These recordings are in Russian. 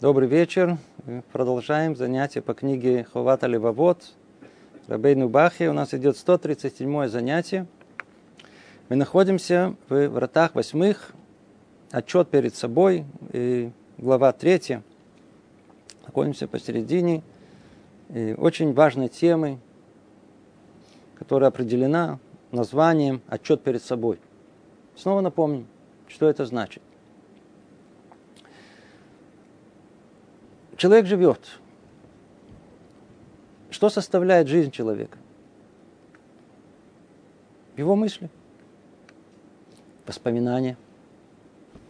Добрый вечер. Продолжаем занятие по книге Ховата Левовод. Рабейну Бахи. У нас идет 137 занятие. Мы находимся в вратах восьмых. Отчет перед собой. И глава третья. Находимся посередине. И очень важной темы, которая определена названием «Отчет перед собой». Снова напомним, что это значит. Человек живет. Что составляет жизнь человека? Его мысли, воспоминания,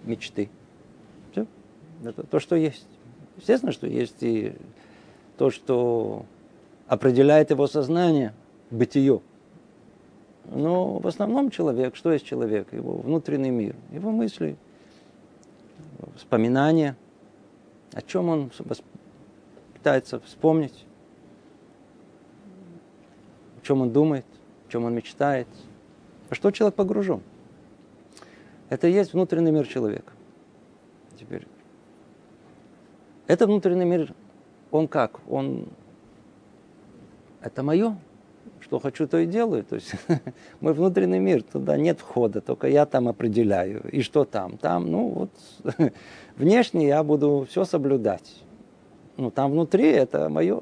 мечты. Все. Это то, что есть. Естественно, что есть и то, что определяет его сознание, бытие. Но в основном человек, что есть человек? Его внутренний мир, его мысли, воспоминания – о чем он пытается вспомнить, о чем он думает, о чем он мечтает, во что человек погружен. Это и есть внутренний мир человека. Теперь. Это внутренний мир, он как? Он это мое, что хочу, то и делаю. То есть мой внутренний мир, туда нет входа, только я там определяю. И что там? Там, ну вот, внешне я буду все соблюдать. Ну, там внутри это мое.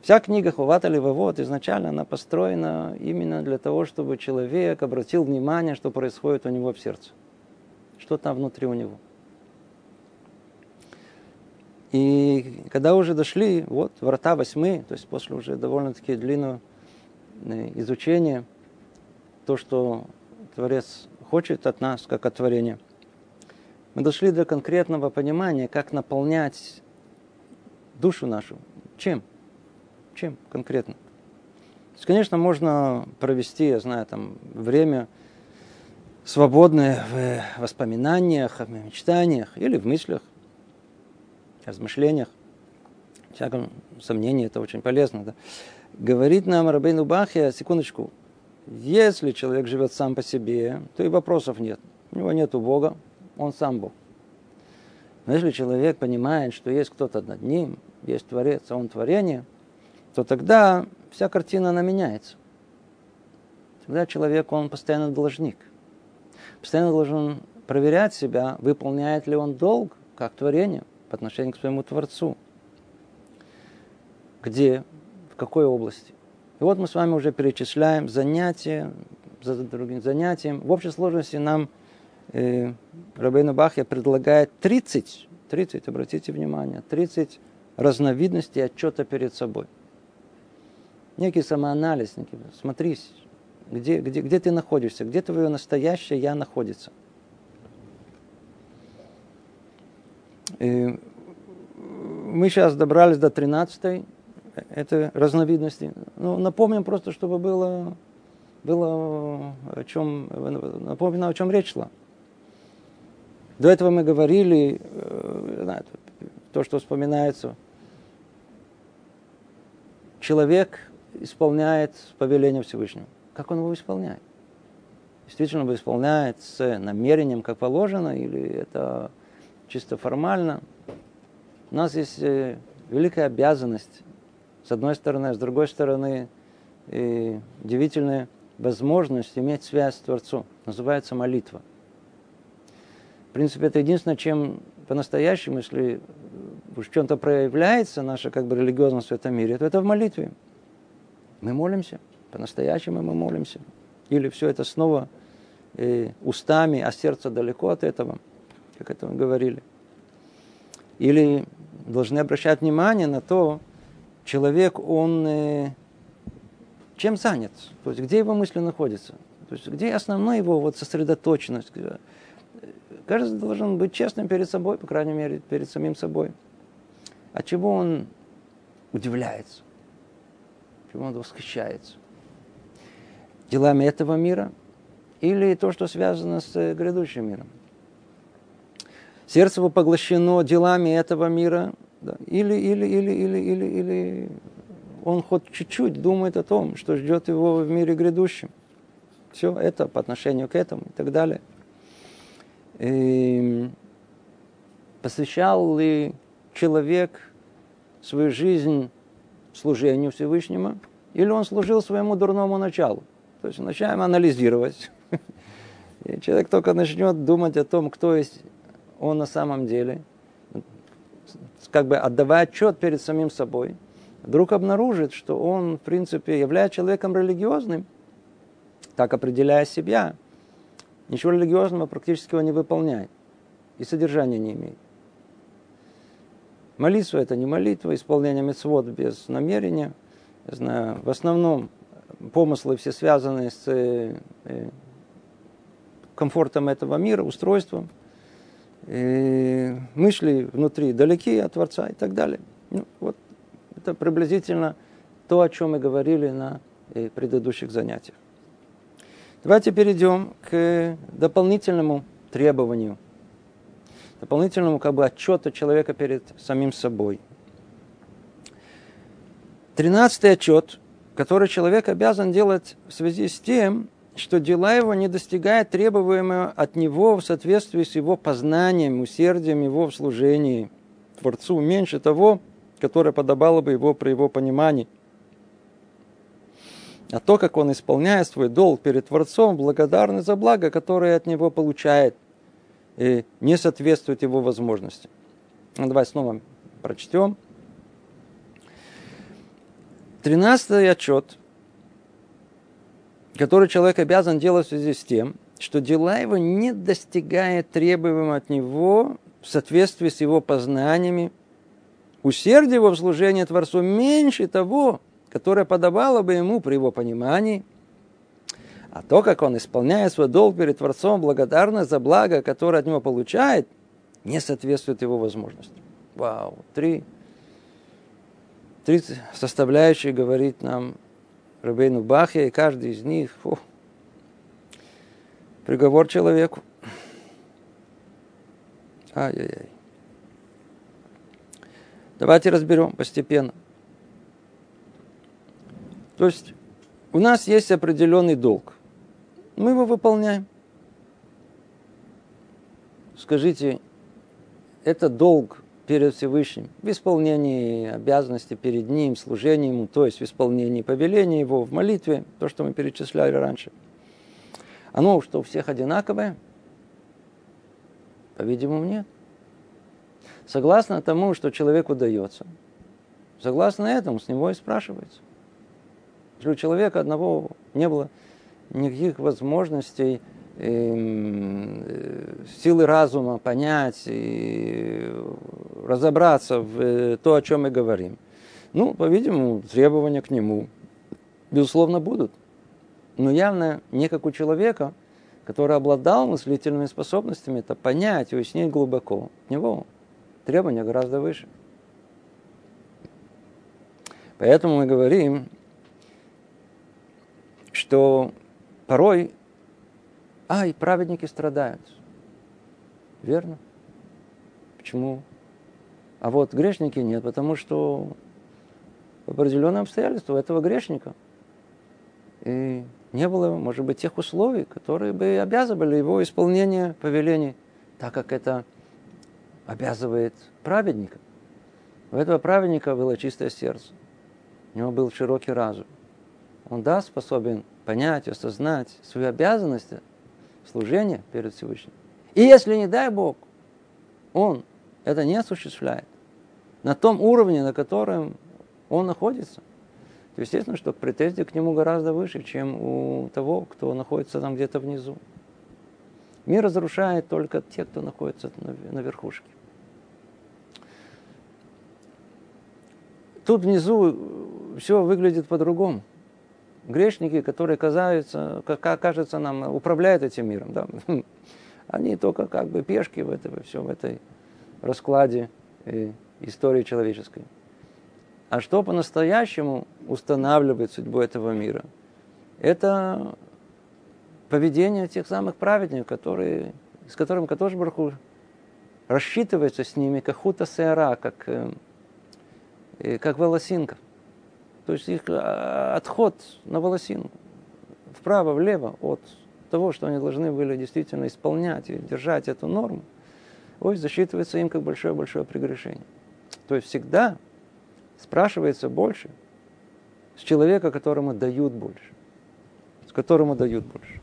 Вся книга Хувата Левовод изначально она построена именно для того, чтобы человек обратил внимание, что происходит у него в сердце. Что там внутри у него. И когда уже дошли, вот, врата восьмы, то есть после уже довольно-таки длинного э, изучения, то, что Творец хочет от нас, как от творения, мы дошли до конкретного понимания, как наполнять душу нашу. Чем? Чем конкретно? То есть, конечно, можно провести, я знаю, там, время свободное в воспоминаниях, в мечтаниях или в мыслях размышлениях, в всяком сомнении, это очень полезно. Да? Говорит нам Рабейну Бахе, секундочку, если человек живет сам по себе, то и вопросов нет. У него нет Бога, он сам Бог. Но если человек понимает, что есть кто-то над ним, есть Творец, а он творение, то тогда вся картина она меняется. Тогда человек, он постоянно должник. Постоянно должен проверять себя, выполняет ли он долг, как творение – по к своему Творцу. Где, в какой области. И вот мы с вами уже перечисляем занятия за другим занятием. В общей сложности нам э, Рабейна Бахья предлагает 30, 30, обратите внимание, 30 разновидностей отчета перед собой. Некий самоанализ, некий, смотрись, где, где, где ты находишься, где твое настоящее я находится – мы сейчас добрались до 13 это разновидности. Ну, напомним просто, чтобы было, было о чем, напомню, о чем речь шла. До этого мы говорили, э, то, что вспоминается. Человек исполняет повеление Всевышнего. Как он его исполняет? Действительно его исполняет с намерением, как положено, или это чисто формально, у нас есть э, великая обязанность, с одной стороны, а с другой стороны, и удивительная возможность иметь связь с Творцом. Называется молитва. В принципе, это единственное, чем по-настоящему, если в чем-то проявляется наша как бы религиозность в этом мире, то это в молитве. Мы молимся, по-настоящему мы молимся. Или все это снова э, устами, а сердце далеко от этого – как это мы говорили. Или должны обращать внимание на то, человек, он э, чем занят, то есть где его мысли находятся, то есть где основная его вот сосредоточенность. Каждый должен быть честным перед собой, по крайней мере, перед самим собой. От чего он удивляется, чего он восхищается. Делами этого мира или то, что связано с э, грядущим миром. Сердце его поглощено делами этого мира. Да. Или, или, или, или, или, или он хоть чуть-чуть думает о том, что ждет его в мире грядущем. Все это по отношению к этому и так далее. И посвящал ли человек свою жизнь служению Всевышнему, или он служил своему дурному началу. То есть начинаем анализировать. И человек только начнет думать о том, кто есть он на самом деле, как бы отдавая отчет перед самим собой, вдруг обнаружит, что он, в принципе, является человеком религиозным, так определяя себя, ничего религиозного практически он не выполняет и содержания не имеет. Молитва – это не молитва, исполнение мецвод без намерения. Я знаю, в основном помыслы все связаны с э, комфортом этого мира, устройством. И мысли внутри далеки от Творца и так далее. Ну, вот это приблизительно то, о чем мы говорили на э, предыдущих занятиях. Давайте перейдем к дополнительному требованию дополнительному как бы отчету человека перед самим собой. Тринадцатый отчет, который человек обязан делать в связи с тем, что дела его не достигают требуемого от него в соответствии с его познанием, усердием его в служении Творцу меньше того, которое подобало бы его при его понимании. А то, как он исполняет свой долг перед Творцом, благодарный за благо, которое от него получает и не соответствует его возможностям. Ну, давай снова прочтем. Тринадцатый отчет, который человек обязан делать в связи с тем, что дела его не достигают требуемого от него в соответствии с его познаниями, усердие его в служении Творцу меньше того, которое подавало бы ему при его понимании – а то, как он исполняет свой долг перед Творцом, благодарность за благо, которое от него получает, не соответствует его возможностям. Вау, три, три составляющие говорит нам Рабейну Бахе, и каждый из них фу, приговор человеку. Ай-яй-яй. Давайте разберем постепенно. То есть у нас есть определенный долг мы его выполняем. Скажите, это долг перед Всевышним, в исполнении обязанностей перед Ним, служении Ему, то есть в исполнении повеления Его, в молитве, то, что мы перечисляли раньше. Оно что, у всех одинаковое? По-видимому, нет. Согласно тому, что человеку дается, согласно этому с него и спрашивается. Если у человека одного не было никаких возможностей силы разума понять и разобраться в э, то, о чем мы говорим. Ну, по-видимому, требования к нему, безусловно, будут. Но явно не как у человека, который обладал мыслительными способностями, это понять и уяснить глубоко. У него требования гораздо выше. Поэтому мы говорим, что порой, ай, праведники страдают. Верно? Почему? А вот грешники нет, потому что определенные обстоятельства этого грешника. И не было, может быть, тех условий, которые бы обязывали его исполнение повелений, так как это обязывает праведника. У этого праведника было чистое сердце. У него был широкий разум. Он, да, способен понять, осознать свою обязанность служения перед Всевышним. И если, не дай Бог, он это не осуществляет на том уровне, на котором он находится, то естественно, что претензии к нему гораздо выше, чем у того, кто находится там где-то внизу. Мир разрушает только те, кто находится на верхушке. Тут внизу все выглядит по-другому грешники, которые казаются, кажется нам, управляют этим миром. Да? Они только как бы пешки в, этом, все, в этой раскладе истории человеческой. А что по-настоящему устанавливает судьбу этого мира? Это поведение тех самых праведников, которые, с которыми Катош Барху рассчитывается с ними, как хута сеара, как, э, э, как волосинка. То есть их а, отход на волосину, вправо, влево от того, что они должны были действительно исполнять и держать эту норму, ой, засчитывается им как большое-большое прегрешение. То есть всегда спрашивается больше с человека, которому дают больше. С которому дают больше.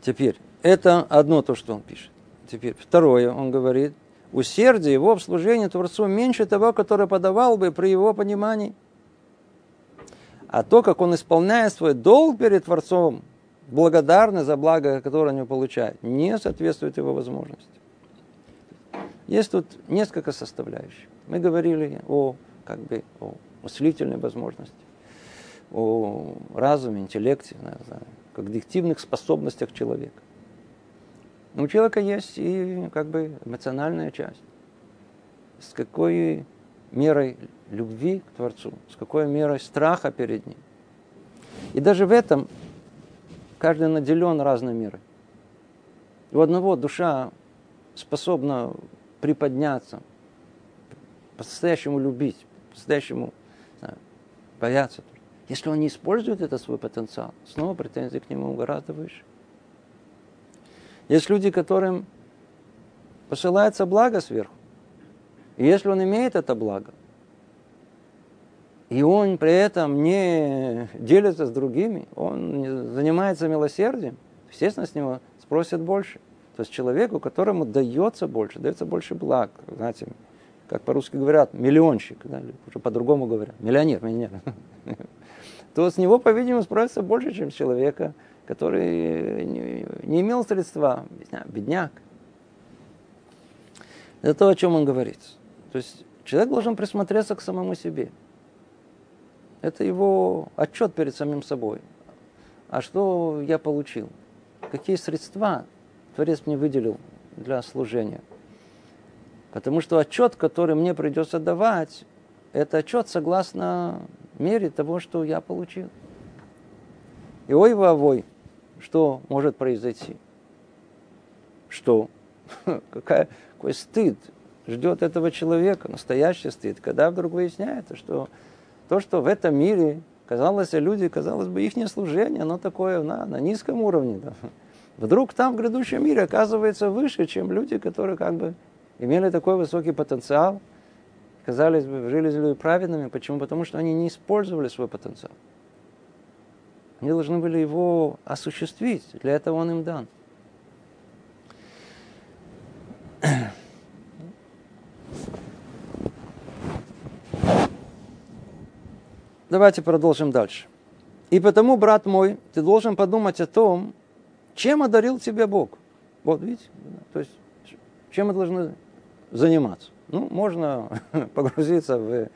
Теперь, это одно то, что он пишет. Теперь, второе, он говорит, усердие его в служении Творцу меньше того, которое подавал бы при его понимании. А то, как он исполняет свой долг перед Творцом, благодарный за благо, которое он получает, не соответствует его возможности. Есть тут несколько составляющих. Мы говорили о, как бы, о мыслительной возможности, о разуме, интеллекте, знаю, когнитивных способностях человека. Но у человека есть и как бы эмоциональная часть. С какой мерой любви к Творцу, с какой мерой страха перед Ним. И даже в этом каждый наделен разной мерой. У одного душа способна приподняться, по-настоящему любить, по-настоящему бояться. Если он не использует этот свой потенциал, снова претензии к нему гораздо выше. Есть люди, которым посылается благо сверху. И если он имеет это благо, и он при этом не делится с другими, он занимается милосердием, естественно, с него спросят больше. То есть человеку, которому дается больше, дается больше благ. Знаете, как по-русски говорят, миллионщик, да, уже по-другому говорят, миллионер, миллионер. То с него, по-видимому, спросится больше, чем с человека, который не, не имел средства, бедняк. Это то, о чем он говорит. То есть человек должен присмотреться к самому себе. Это его отчет перед самим собой. А что я получил? Какие средства Творец мне выделил для служения? Потому что отчет, который мне придется давать, это отчет согласно мере того, что я получил. И ой, вовой, что может произойти? Что? Какая, какой стыд ждет этого человека, настоящий стыд, когда вдруг выясняется, что то, что в этом мире, казалось, люди, казалось бы, их служение, оно такое на, на низком уровне. Да. Вдруг там, в грядущем мире, оказывается выше, чем люди, которые как бы имели такой высокий потенциал, казались бы, жили праведными. Почему? Потому что они не использовали свой потенциал. Они должны были его осуществить. Для этого он им дан. Давайте продолжим дальше. И потому, брат мой, ты должен подумать о том, чем одарил тебя Бог. Вот видите, то есть чем мы должны заниматься. Ну, можно погрузиться в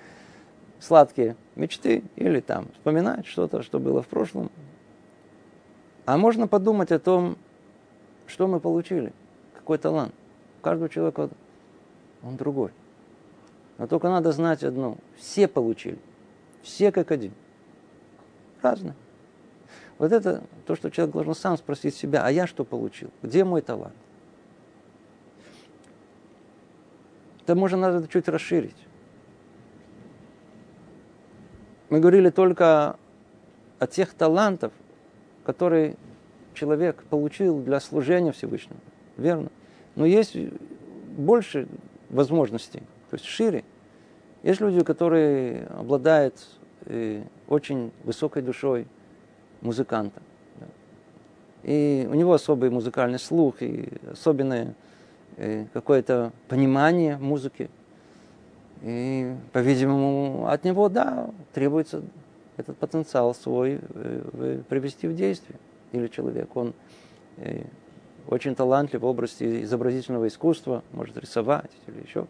сладкие мечты или там вспоминать что-то, что было в прошлом. А можно подумать о том, что мы получили, какой талант. У каждого человека он другой. Но только надо знать одно. Все получили. Все как один. Разные. Вот это то, что человек должен сам спросить себя, а я что получил? Где мой талант? Это можно надо чуть расширить. Мы говорили только о тех талантах, которые человек получил для служения Всевышнему. Верно. Но есть больше возможностей, то есть шире. Есть люди, которые обладают э, очень высокой душой музыканта. И у него особый музыкальный слух и особенное э, какое-то понимание музыки. И, по-видимому, от него, да, требуется этот потенциал свой э, привести в действие. Или человек, он очень талантлив в области изобразительного искусства, может рисовать или еще.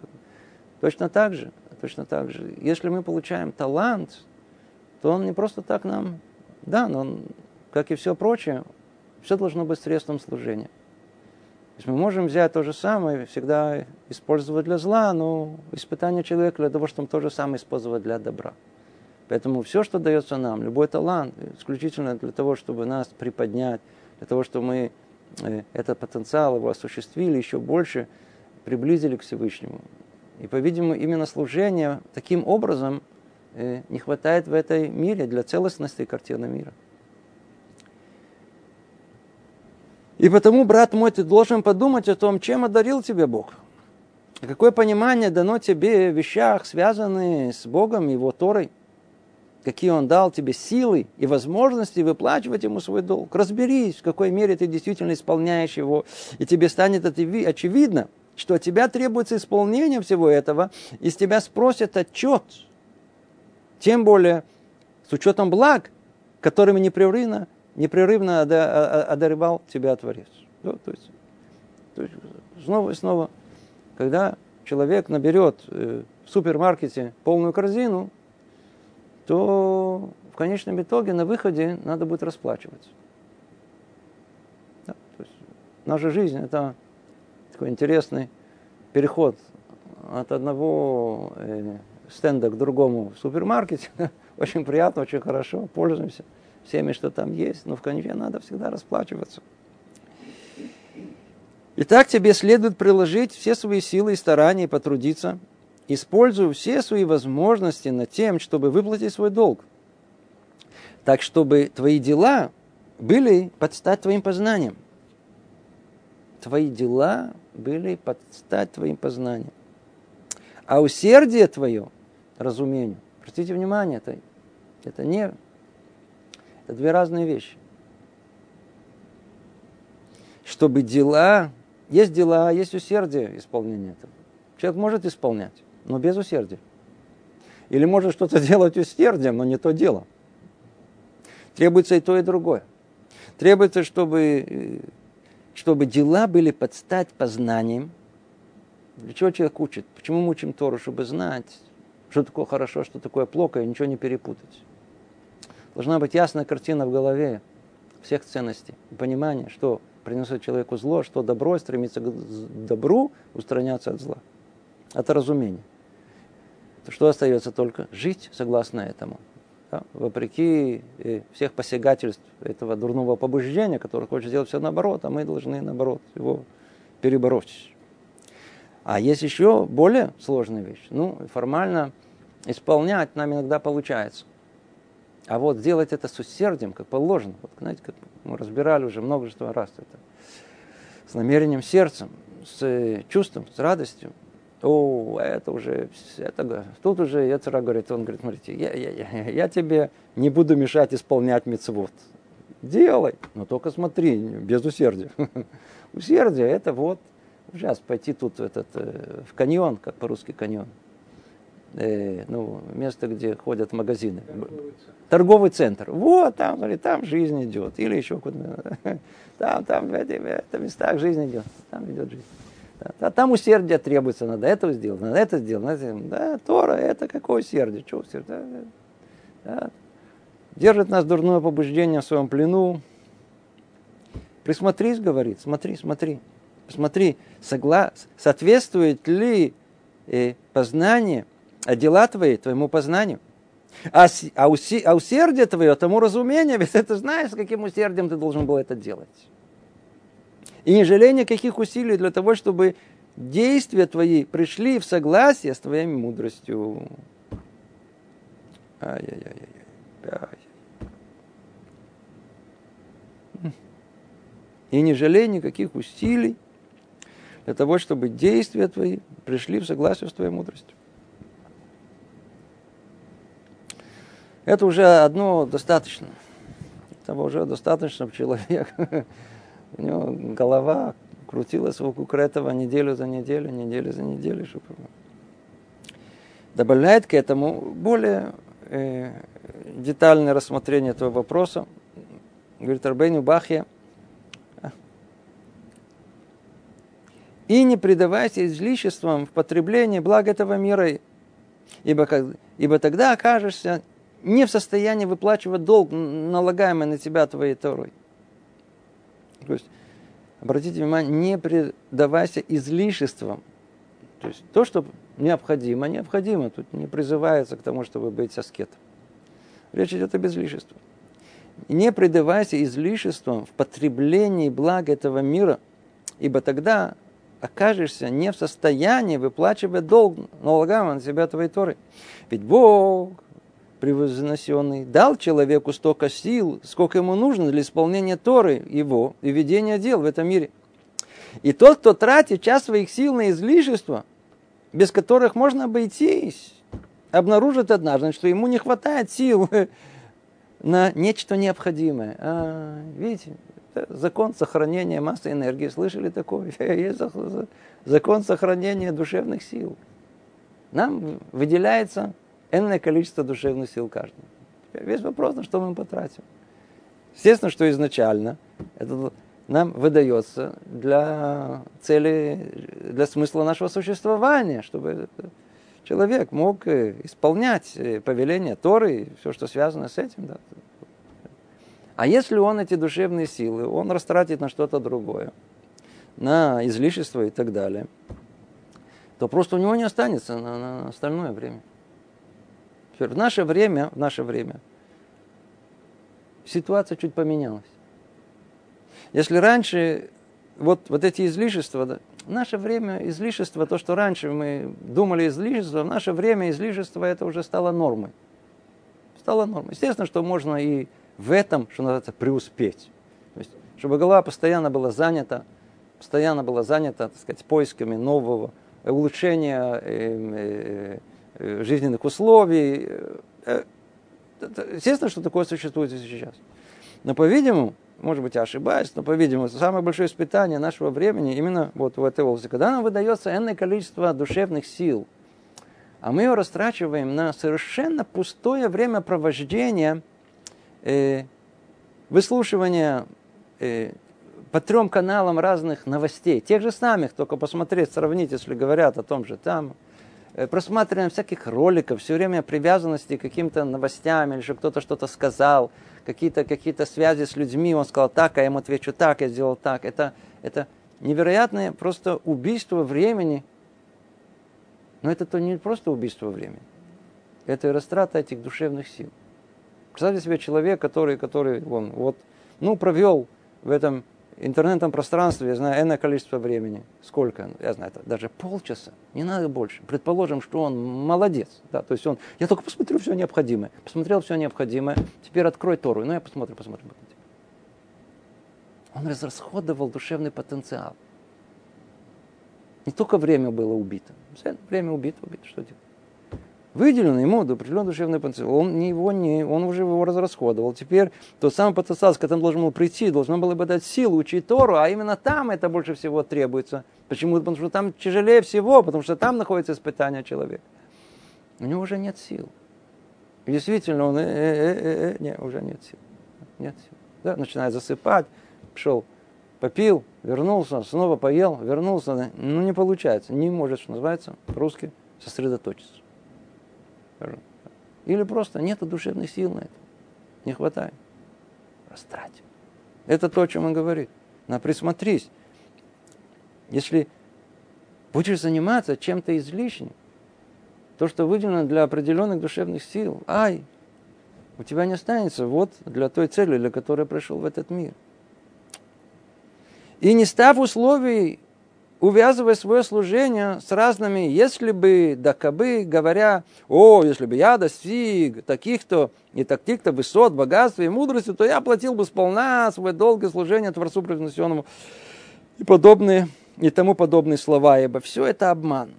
Точно так же, точно так же. Если мы получаем талант, то он не просто так нам да, но как и все прочее, все должно быть средством служения. То есть мы можем взять то же самое, всегда использовать для зла, но испытание человека для того, чтобы то же самое использовать для добра. Поэтому все, что дается нам, любой талант, исключительно для того, чтобы нас приподнять, для того, чтобы мы э, этот потенциал его осуществили еще больше, приблизили к Всевышнему. И, по-видимому, именно служение таким образом э, не хватает в этой мире для целостности картины мира. И потому, брат мой, ты должен подумать о том, чем одарил тебя Бог. Какое понимание дано тебе в вещах, связанных с Богом и Его Торой. Какие Он дал тебе силы и возможности выплачивать Ему свой долг. Разберись, в какой мере ты действительно исполняешь его. И тебе станет очевидно, что от тебя требуется исполнение всего этого. И с тебя спросят отчет. Тем более с учетом благ, которыми непрерывно непрерывно одаривал тебя Творец. Да, то, есть, то есть снова и снова, когда человек наберет э, в супермаркете полную корзину, то в конечном итоге на выходе надо будет расплачиваться. Да, то есть наша жизнь это такой интересный переход от одного э, стенда к другому в супермаркете. очень приятно, очень хорошо, пользуемся всеми, что там есть, но в конечном надо всегда расплачиваться. Итак, тебе следует приложить все свои силы и старания потрудиться, используя все свои возможности над тем, чтобы выплатить свой долг. Так, чтобы твои дела были под стать твоим познанием. Твои дела были под стать твоим познанием. А усердие твое, разумению, обратите внимание, это, это не это две разные вещи. Чтобы дела, есть дела, есть усердие исполнения этого. Человек может исполнять, но без усердия. Или может что-то делать усердием, но не то дело. Требуется и то, и другое. Требуется, чтобы, чтобы дела были под стать познанием. Для чего человек учит? Почему мы учим Тору? Чтобы знать, что такое хорошо, что такое плохо, и ничего не перепутать. Должна быть ясная картина в голове всех ценностей. Понимание, что принесет человеку зло, что добро, стремится к добру, устраняться от зла. Это разумение. То что остается только? Жить согласно этому. Да? Вопреки э, всех посягательств этого дурного побуждения, который хочет сделать все наоборот, а мы должны наоборот его перебороть. А есть еще более сложная вещь. Ну, формально исполнять нам иногда получается. А вот сделать это с усердием, как положено, вот, знаете, как мы разбирали уже множество раз это, с намерением сердцем, с э, чувством, с радостью, о, это уже, это, тут уже Яцера говорит, он говорит, смотрите, я, я, я, я тебе не буду мешать исполнять мецвод. Делай, но только смотри, без усердия. Усердие это вот, сейчас пойти тут этот, э, в каньон, как по-русски каньон, э, ну, место, где ходят магазины. Торговый центр. Вот там, говорит, там жизнь идет. Или еще куда Там, там, в этих, местах жизнь идет. Там идет жизнь. А там усердие требуется, надо это сделать, надо это сделать. Надо, да, Тора, это какое усердие? Что усердие? Да. Держит нас дурное побуждение в своем плену. Присмотрись, говорит, смотри, смотри. Смотри, согла... соответствует ли э, познание а дела твои твоему познанию. А, а, уси, а усердие твое тому разумению, ведь ты знаешь, с каким усердием ты должен был это делать. И не жалей никаких усилий для того, чтобы действия твои пришли в согласие с твоей мудростью. Ай-яй-яй-яй. И не жалей никаких усилий для того, чтобы действия твои пришли в согласие с твоей мудростью. Это уже одно достаточно. Этого уже достаточно, человек, у него голова крутилась вокруг этого неделю за неделю, неделю за неделю. Чтобы... Добавляет к этому более э, детальное рассмотрение этого вопроса. Говорит Арбейну Бахья, и не предавайся излишествам в потреблении благ этого мира, ибо, ибо тогда окажешься не в состоянии выплачивать долг, налагаемый на тебя твоей Торой. То есть, обратите внимание, не предавайся излишествам. То есть, то, что необходимо, необходимо. Тут не призывается к тому, чтобы быть аскетом. Речь идет об излишестве. Не предавайся излишествам в потреблении блага этого мира, ибо тогда окажешься не в состоянии выплачивать долг, налагаемый на себя твоей Торой. Ведь Бог превознесенный, дал человеку столько сил, сколько ему нужно для исполнения Торы его и ведения дел в этом мире. И тот, кто тратит часть своих сил на излишества, без которых можно обойтись, обнаружит однажды, что ему не хватает сил на нечто необходимое. А, видите, закон сохранения массы энергии. Слышали такое? Есть закон сохранения душевных сил. Нам выделяется энное количество душевных сил каждому. Весь вопрос, на что мы потратим. Естественно, что изначально это нам выдается для цели, для смысла нашего существования, чтобы человек мог э, исполнять э, повеления Торы и все, что связано с этим. Да. А если он эти душевные силы, он растратит на что-то другое, на излишество и так далее, то просто у него не останется на, на остальное время. Теперь в наше время, в наше время ситуация чуть поменялась. Если раньше вот, вот эти излишества, да, в наше время излишество, то, что раньше мы думали излишество, в наше время излишество это уже стало нормой. Стало нормой. Естественно, что можно и в этом, что называется, преуспеть. То есть, чтобы голова постоянно была занята, постоянно была занята, так сказать, поисками нового улучшения э, э, э, жизненных условий. Естественно, что такое существует и сейчас. Но, по-видимому, может быть, я ошибаюсь, но, по-видимому, самое большое испытание нашего времени именно вот в этой области, когда нам выдается энное количество душевных сил, а мы ее растрачиваем на совершенно пустое времяпровождение, э, выслушивания э, по трем каналам разных новостей, тех же самых, только посмотреть, сравнить, если говорят о том же там, э, просматриваем всяких роликов, все время привязанности к каким-то новостям, или что кто-то что-то сказал – какие-то какие связи с людьми, он сказал так, а я ему отвечу так, я сделал так. Это, это невероятное просто убийство времени. Но это то не просто убийство времени. Это и растрата этих душевных сил. Представьте себе человек, который, который он, вот, ну, провел в этом интернетном пространстве, я знаю, энное количество времени. Сколько? Я знаю, это даже полчаса, не надо больше. Предположим, что он молодец. Да, то есть он, я только посмотрю все необходимое. Посмотрел все необходимое, теперь открой Тору. Ну, я посмотрю, посмотрю. Он разрасходовал душевный потенциал. Не только время было убито. Время убито, убито, что делать? Выделено ему определенный душевный потенциал. Он, не его не, он уже его разрасходовал. Теперь тот самый потенциал, с которым должен был прийти, должен было бы дать силу учить Тору, а именно там это больше всего требуется. Почему? Потому что там тяжелее всего, потому что там находится испытание человека. У него уже нет сил. И действительно, он, э, э, э, э, не, уже нет сил. Нет сил. Да, начинает засыпать, пошел, попил, вернулся, снова поел, вернулся. Ну, не получается, не может, что называется, русский, сосредоточиться. Или просто нет душевных сил на это. Не хватает. Растрать. Это то, о чем он говорит. На присмотрись. Если будешь заниматься чем-то излишним, то, что выделено для определенных душевных сил, ай, у тебя не останется вот для той цели, для которой пришел в этот мир. И не став условий увязывая свое служение с разными, если бы, да кабы, говоря, о, если бы я достиг таких-то и таких-то высот, богатства и мудрости, то я платил бы сполна свое долгое служение Творцу превознесенному и подобные, и тому подобные слова, ибо все это обман.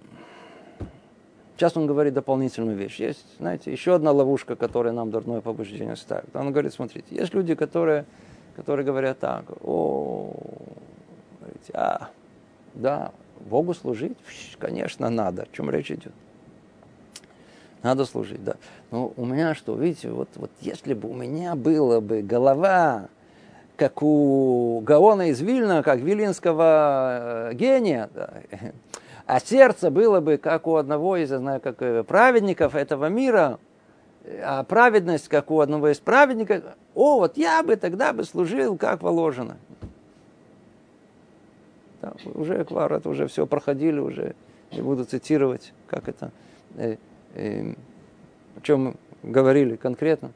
Сейчас он говорит дополнительную вещь. Есть, знаете, еще одна ловушка, которая нам дурное побуждение ставит. Он говорит, смотрите, есть люди, которые, которые говорят так, о, говорите, а, да, Богу служить, конечно, надо. О чем речь идет? Надо служить, да. Но у меня что, видите, вот, вот если бы у меня была бы голова, как у Гаона из Вильна, как вилинского э, гения, да, а сердце было бы, как у одного из, я знаю, как э, праведников этого мира, а праведность, как у одного из праведников, о, вот я бы тогда бы служил, как положено. Да, уже Эквар, это уже все проходили, уже не буду цитировать, как это, э, э, о чем говорили конкретно,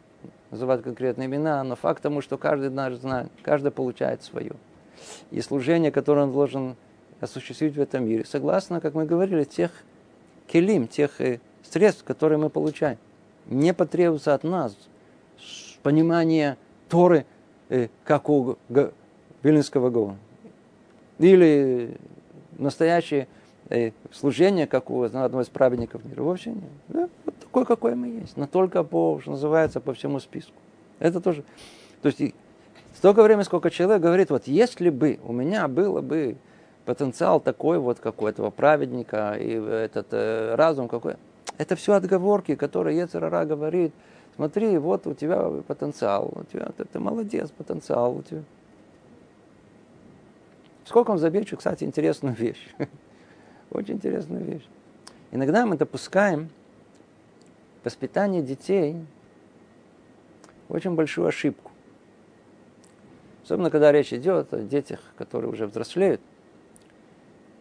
называть конкретные имена, но факт тому, что каждый наш знает, каждый получает свое. И служение, которое он должен осуществить в этом мире, согласно, как мы говорили, тех келим, тех э, средств, которые мы получаем. не потребуется от нас понимание Торы, э, как у Вильнинского Гаона. Или настоящее э, служение, как у одного из праведников мира. Вообще нет. Да, вот такой, какой мы есть. Но только по, что называется, по всему списку. Это тоже. То есть столько времени, сколько человек говорит, вот если бы у меня было бы потенциал такой вот, как у этого праведника, и этот э, разум какой. Это все отговорки, которые Ецерара говорит, смотри, вот у тебя потенциал, у тебя, ты, ты молодец, потенциал у тебя. Сколько он замечу, кстати, интересную вещь. Очень интересную вещь. Иногда мы допускаем воспитание детей очень большую ошибку. Особенно, когда речь идет о детях, которые уже взрослеют.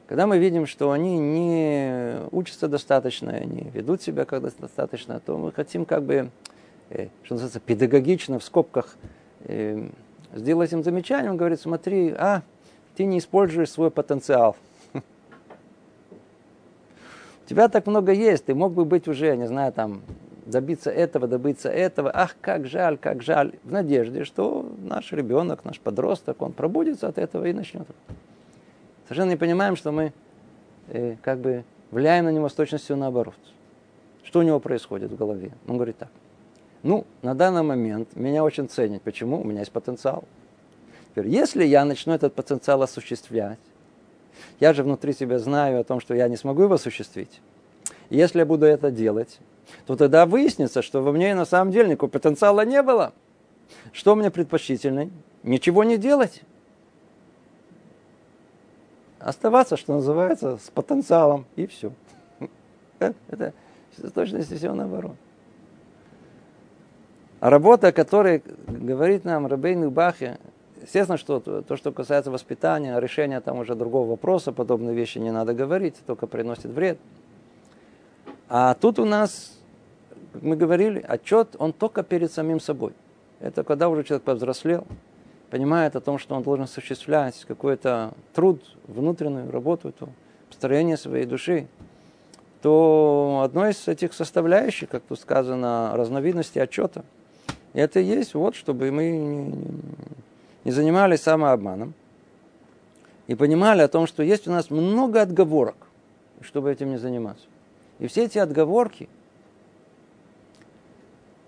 Когда мы видим, что они не учатся достаточно, они ведут себя как достаточно, то мы хотим как бы, э, что называется, педагогично, в скобках, э, сделать им замечание. Он говорит, смотри, а, ты не используешь свой потенциал. У тебя так много есть, ты мог бы быть уже, не знаю, там, добиться этого, добиться этого. Ах, как жаль, как жаль. В надежде, что наш ребенок, наш подросток, он пробудится от этого и начнет совершенно не понимаем, что мы э, как бы влияем на него с точностью наоборот. Что у него происходит в голове? Он говорит так. Ну, на данный момент меня очень ценят. Почему? У меня есть потенциал. Теперь, если я начну этот потенциал осуществлять, я же внутри себя знаю о том, что я не смогу его осуществить. Если я буду это делать, то тогда выяснится, что во мне на самом деле никакого потенциала не было. Что мне предпочтительно? Ничего не делать оставаться, что называется, с потенциалом, и все. Это с точности всего наоборот. А работа, о которой говорит нам Рабейн Бахе, естественно, что то, что касается воспитания, решения там уже другого вопроса, подобные вещи не надо говорить, только приносит вред. А тут у нас, мы говорили, отчет, он только перед самим собой. Это когда уже человек повзрослел, понимает о том, что он должен осуществлять какой-то труд, внутреннюю работу, то построение своей души, то одной из этих составляющих, как тут сказано, разновидности отчета, это и есть вот, чтобы мы не, занимались самообманом и понимали о том, что есть у нас много отговорок, чтобы этим не заниматься. И все эти отговорки,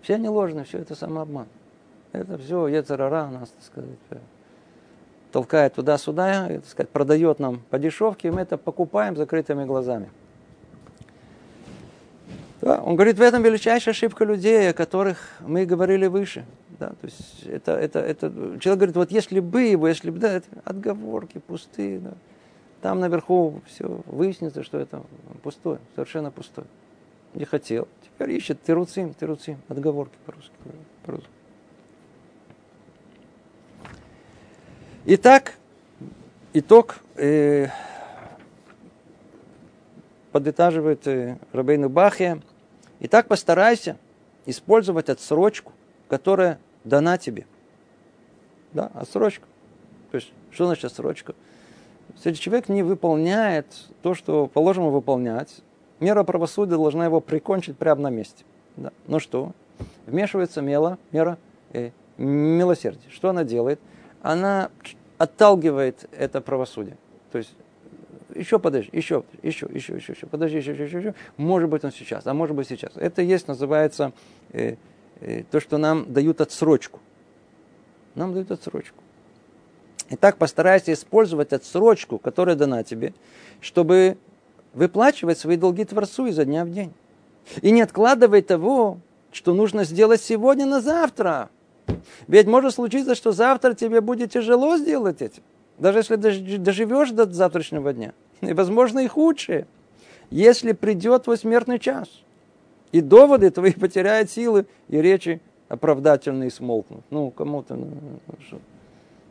все они ложные, все это самообман. Это все Ецарара нас, так сказать, толкает туда-сюда, так сказать, продает нам по дешевке, и мы это покупаем закрытыми глазами. Да, он говорит, в этом величайшая ошибка людей, о которых мы говорили выше. Да, то есть это, это, это, человек говорит, вот если бы его, если бы, да, это отговорки пустые. Да. Там наверху все выяснится, что это пустое, совершенно пустое. Не хотел. Теперь ищет тируцим, тируцим, отговорки по-русски. по-русски. Итак, итог э, подытаживает э, Рабейну Бахия. Итак, постарайся использовать отсрочку, которая дана тебе. Да, отсрочка. То есть, что значит отсрочка? Если человек не выполняет то, что положено выполнять, мера правосудия должна его прикончить прямо на месте. Да. Ну что? Вмешивается мела, мера э, милосердия. Что она делает? Она отталкивает это правосудие. То есть еще подожди, еще, еще, еще, еще, еще, подожди, еще, еще, еще, еще. Может быть он сейчас, а может быть сейчас. Это есть, называется, э, то, что нам дают отсрочку. Нам дают отсрочку. Итак, постарайся использовать отсрочку, которая дана тебе, чтобы выплачивать свои долги Творцу изо дня в день. И не откладывай того, что нужно сделать сегодня на завтра. Ведь может случиться, что завтра тебе будет тяжело сделать это. Даже если доживешь до завтрашнего дня. И, возможно, и худшее. Если придет твой смертный час. И доводы твои потеряют силы, и речи оправдательные смолкнут. Ну, кому-то, ну,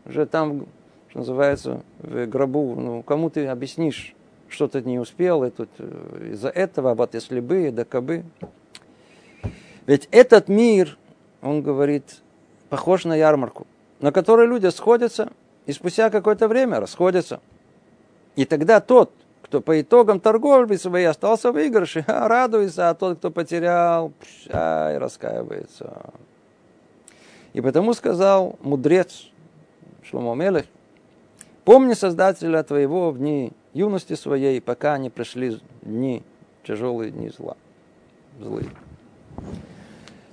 уже там, что называется, в гробу, ну, кому ты объяснишь, что ты не успел, и тут э, из-за этого, а вот если бы, да кабы. Ведь этот мир, он говорит, похож на ярмарку, на которой люди сходятся и спустя какое-то время расходятся. И тогда тот, кто по итогам торговли своей остался в выигрыше, радуется, а тот, кто потерял, ай, раскаивается. И потому сказал мудрец Шломо Мелех, помни Создателя твоего в дни юности своей, пока не пришли дни, тяжелые дни зла, злые.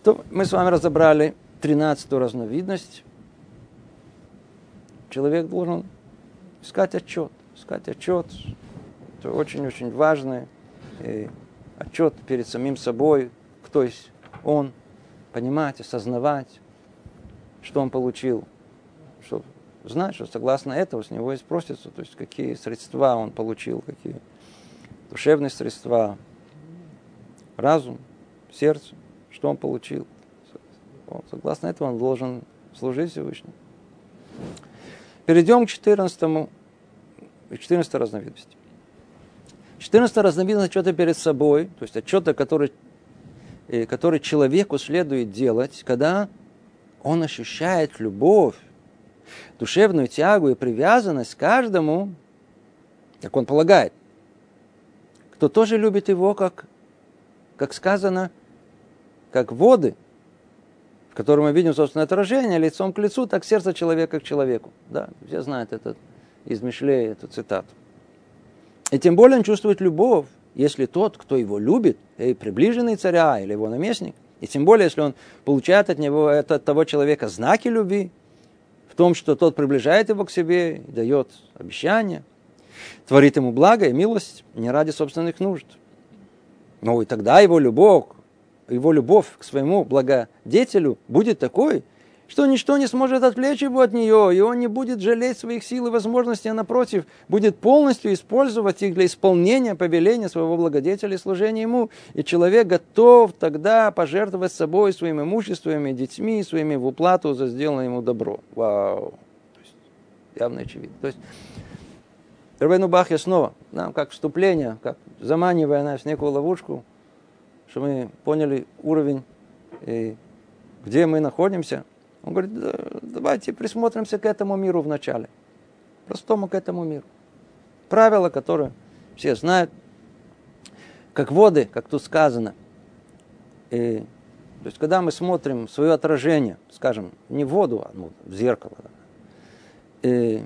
То мы с вами разобрали тринадцатую разновидность. Человек должен искать отчет, искать отчет. Это очень-очень важный и отчет перед самим собой, кто есть он, понимать, осознавать, что он получил, что знать, что согласно этому с него и спросится, то есть какие средства он получил, какие душевные средства, разум, сердце, что он получил. Согласно этому он должен служить Всевышнему. Перейдем к 14 14 разновидности. 14 разновидность отчета перед собой, то есть отчета, который, э, который человеку следует делать, когда он ощущает любовь, душевную тягу и привязанность к каждому, как он полагает, кто тоже любит его, как, как сказано, как воды, в котором мы видим собственное отражение лицом к лицу, так сердце человека к человеку. Да, все знают этот из Мишлея, эту цитату. И тем более он чувствует любовь, если тот, кто его любит, и приближенный царя или его наместник, и тем более, если он получает от него, от того человека знаки любви, в том, что тот приближает его к себе, дает обещания, творит ему благо и милость не ради собственных нужд. Ну и тогда его любовь, его любовь к своему благодетелю будет такой – что ничто не сможет отвлечь его от нее, и он не будет жалеть своих сил и возможностей, а напротив, будет полностью использовать их для исполнения повеления своего благодетеля и служения ему. И человек готов тогда пожертвовать собой, своим имуществом, детьми, своими в уплату за сделанное ему добро. Вау! То есть, явно очевидно. То есть, Рабейну Бахе снова, нам как вступление, как заманивая нас в некую ловушку, чтобы мы поняли уровень, и где мы находимся – он говорит, давайте присмотримся к этому миру вначале. Простому к этому миру. Правила, которые все знают, как воды, как тут сказано. И, то есть, когда мы смотрим свое отражение, скажем, не в воду, а ну, в зеркало, и,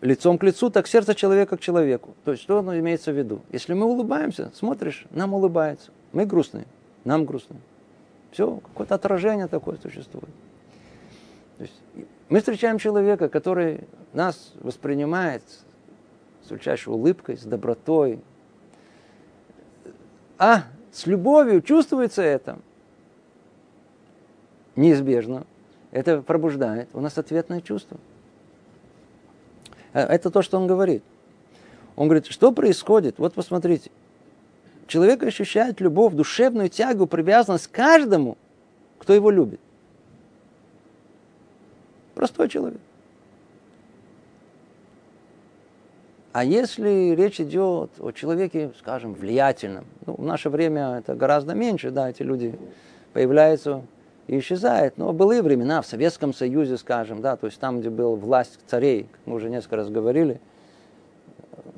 лицом к лицу, так сердце человека к человеку. То есть, что оно имеется в виду? Если мы улыбаемся, смотришь, нам улыбается. Мы грустные, нам грустно. Все, какое-то отражение такое существует. То есть мы встречаем человека, который нас воспринимает с величайшей улыбкой, с добротой. А с любовью чувствуется это. Неизбежно. Это пробуждает у нас ответное чувство. А это то, что он говорит. Он говорит, что происходит? Вот посмотрите. Человек ощущает любовь, душевную тягу, привязанность к каждому, кто его любит. Простой человек. А если речь идет о человеке, скажем, влиятельном, ну, в наше время это гораздо меньше, да, эти люди появляются и исчезают. Но были времена в Советском Союзе, скажем, да, то есть там, где была власть царей, как мы уже несколько раз говорили,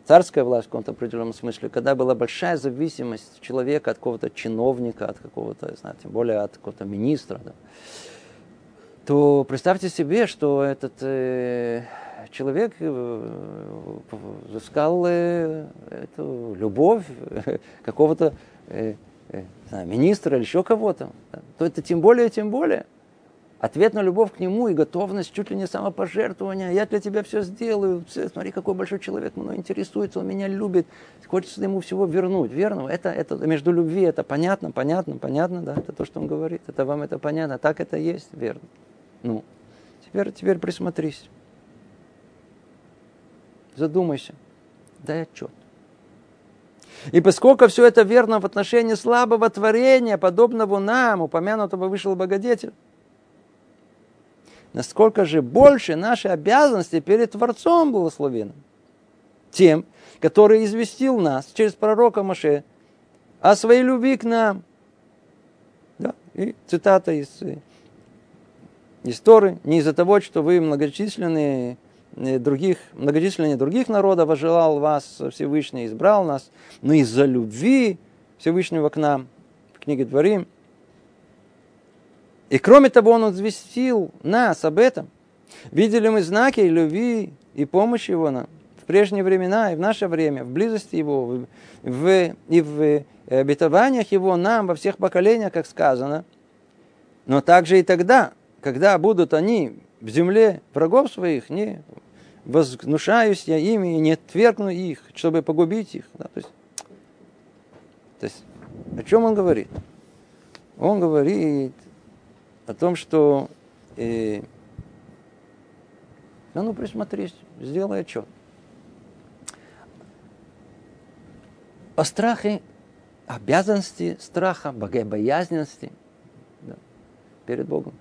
царская власть в каком-то определенном смысле, когда была большая зависимость человека от какого-то чиновника, от какого-то, знаю, тем более от какого-то министра. Да то представьте себе, что этот э, человек э, взыскал э, эту любовь э, какого-то э, э, знаю, министра или еще кого-то, то это тем более, тем более. Ответ на любовь к нему и готовность чуть ли не самопожертвования. Я для тебя все сделаю. Смотри, какой большой человек мной интересуется, он меня любит. Хочется ему всего вернуть. Верно? Это, это между любви, это понятно, понятно, понятно, да? Это то, что он говорит. Это вам это понятно. Так это есть, верно. Ну, теперь, теперь присмотрись. Задумайся. Дай отчет. И поскольку все это верно в отношении слабого творения, подобного нам, упомянутого вышел Богодетель, насколько же больше наши обязанности перед Творцом благословенным, тем, который известил нас через пророка Маше о своей любви к нам. Да? И цитата из из Торы, не из-за того, что вы многочисленные э, других, многочисленнее других народов возжелал вас Всевышний, избрал нас, но из-за любви Всевышнего к нам, в книге Дворим. И кроме того, Он известил нас об этом. Видели мы знаки любви и помощи Его нам в прежние времена и в наше время, в близости Его, в, и в обетованиях Его нам во всех поколениях, как сказано. Но также и тогда, когда будут они в земле врагов своих, не вознушаюсь я ими и не отвергну их, чтобы погубить их. Да, то, есть, то есть, о чем он говорит? Он говорит о том, что э, да ну присмотрись, сделай отчет. О страхе, обязанности страха, богобоязненности да, перед Богом.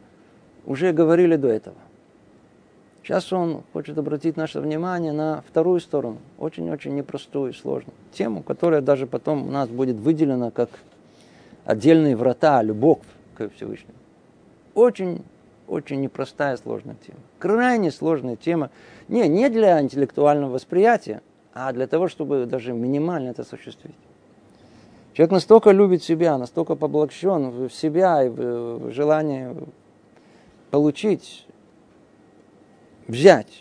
Уже говорили до этого. Сейчас он хочет обратить наше внимание на вторую сторону, очень-очень непростую и сложную тему, которая даже потом у нас будет выделена как отдельные врата, любовь к Всевышнему. Очень, очень непростая сложная тема. Крайне сложная тема. Не, не для интеллектуального восприятия, а для того, чтобы даже минимально это осуществить. Человек настолько любит себя, настолько поблажен в себя и в желании получить взять.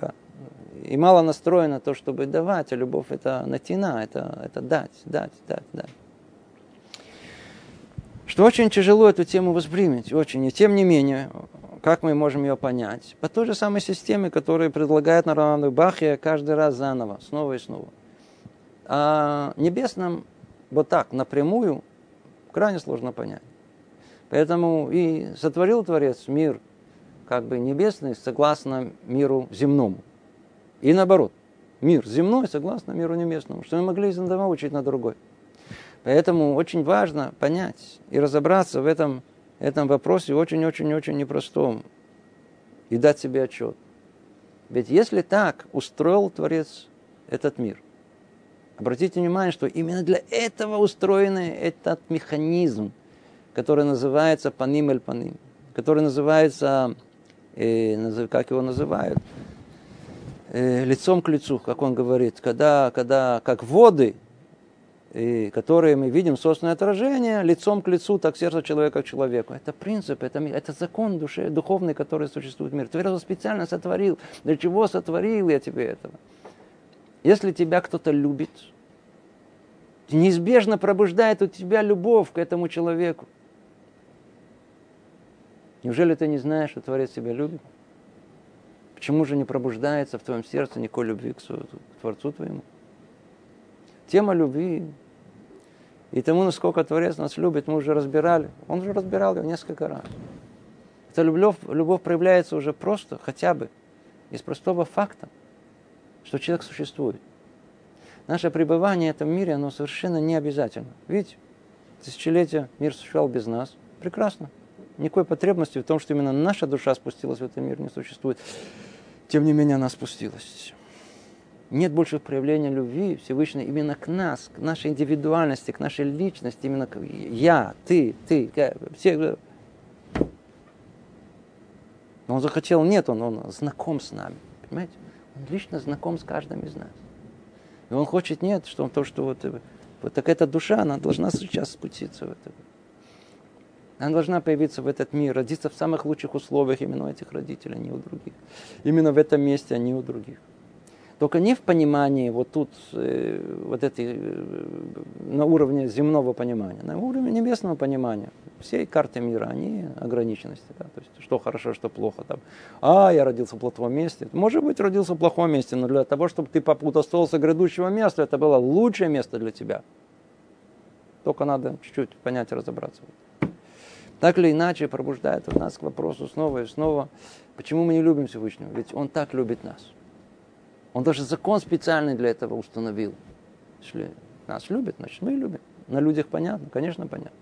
Да. И мало настроено на то, чтобы давать, а любовь это натина, это, это дать, дать, дать, дать. Что очень тяжело эту тему воспринять, очень. И тем не менее, как мы можем ее понять? По той же самой системе, которую предлагает Наравану Бахия каждый раз заново, снова и снова. А небесном вот так, напрямую, крайне сложно понять. Поэтому и сотворил Творец мир как бы небесный согласно миру земному. И наоборот, мир земной согласно миру небесному, что мы могли из одного учить на другой. Поэтому очень важно понять и разобраться в этом, этом вопросе очень-очень-очень непростом и дать себе отчет. Ведь если так устроил Творец этот мир, обратите внимание, что именно для этого устроен этот механизм, который называется паним эль паним, который называется э, как его называют, э, лицом к лицу, как он говорит, когда, когда как воды, и, которые мы видим собственное отражение, лицом к лицу, так сердце человека к человеку. Это принцип, это, это закон души, духовный, который существует в мире. Творец специально сотворил. Для чего сотворил я тебе этого? Если тебя кто-то любит, неизбежно пробуждает у тебя любовь к этому человеку. Неужели ты не знаешь, что Творец тебя любит? Почему же не пробуждается в твоем сердце никакой любви к, Творцу твоему? Тема любви и тому, насколько Творец нас любит, мы уже разбирали. Он уже разбирал ее несколько раз. Эта любовь, любовь проявляется уже просто, хотя бы, из простого факта, что человек существует. Наше пребывание в этом мире, оно совершенно не обязательно. Видите, тысячелетия мир существовал без нас. Прекрасно никакой потребности в том, что именно наша душа спустилась в этот мир, не существует. Тем не менее, она спустилась. Нет больше проявления любви Всевышней именно к нас, к нашей индивидуальности, к нашей личности, именно к я, ты, ты, все. Но он захотел, нет, он, он знаком с нами, понимаете? Он лично знаком с каждым из нас. И он хочет, нет, что то, что вот, вот так эта душа, она должна сейчас спуститься в это. Она должна появиться в этот мир, родиться в самых лучших условиях именно у этих родителей, а не у других. Именно в этом месте, а не у других. Только не в понимании вот тут, э, вот этой, э, на уровне земного понимания, на уровне небесного понимания. Все карты мира, они ограниченности. Да? То есть, что хорошо, что плохо. Там. А, я родился в плохом месте. Может быть, родился в плохом месте, но для того, чтобы ты попутастовался грядущего места, это было лучшее место для тебя. Только надо чуть-чуть понять и разобраться так или иначе пробуждает в нас к вопросу снова и снова, почему мы не любим Всевышнего? Ведь Он так любит нас. Он даже закон специальный для этого установил. Если нас любит, значит мы любим. На людях понятно, конечно понятно.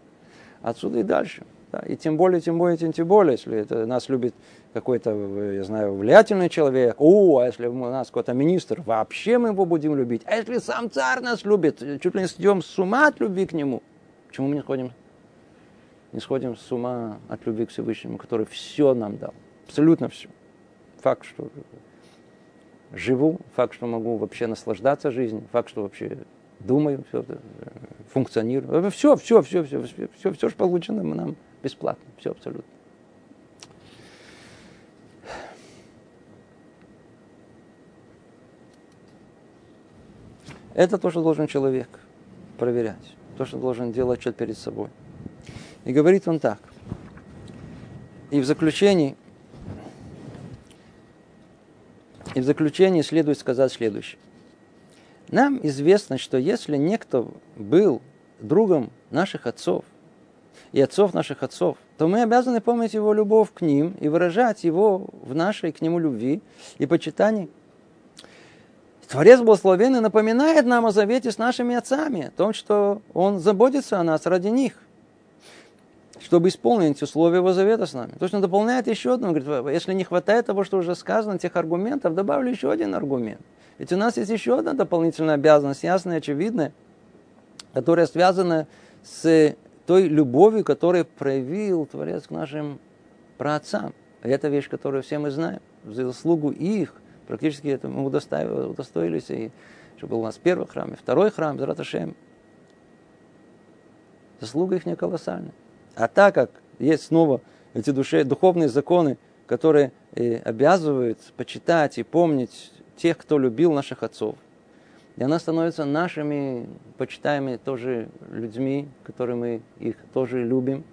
Отсюда и дальше. Да. И тем более, тем более, тем, тем более, если это нас любит какой-то, я знаю, влиятельный человек, о, а если у нас какой-то министр, вообще мы его будем любить. А если сам царь нас любит, чуть ли не съем с ума от любви к нему, почему мы не ходим не сходим с ума от любви к Всевышнему, который все нам дал. Абсолютно все. Факт, что живу, факт, что могу вообще наслаждаться жизнью, факт, что вообще думаю, все это, функционирую. Все, все, все, все, все, все, все, что получено нам бесплатно, все абсолютно. Это то, что должен человек проверять, то, что должен делать отчет перед собой. И говорит он так. И в заключении, и в заключении следует сказать следующее. Нам известно, что если некто был другом наших отцов и отцов наших отцов, то мы обязаны помнить его любовь к ним и выражать его в нашей к нему любви и почитании Творец благословенный напоминает нам о завете с нашими отцами, о том, что Он заботится о нас ради них, чтобы исполнить условия Его завета с нами. То есть Он дополняет еще одно, говорит, если не хватает того, что уже сказано, тех аргументов, добавлю еще один аргумент. Ведь у нас есть еще одна дополнительная обязанность, ясная, очевидная, которая связана с той любовью, которую проявил Творец к нашим праотцам. Это вещь, которую все мы знаем. За заслугу их Практически это мы удостоились, и что был у нас первый храм, и второй храм, Зараташем. Заслуга их не колоссальная. А так как есть снова эти душе, духовные законы, которые и обязывают почитать и помнить тех, кто любил наших отцов. И она становится нашими почитаемыми тоже людьми, которые мы их тоже любим.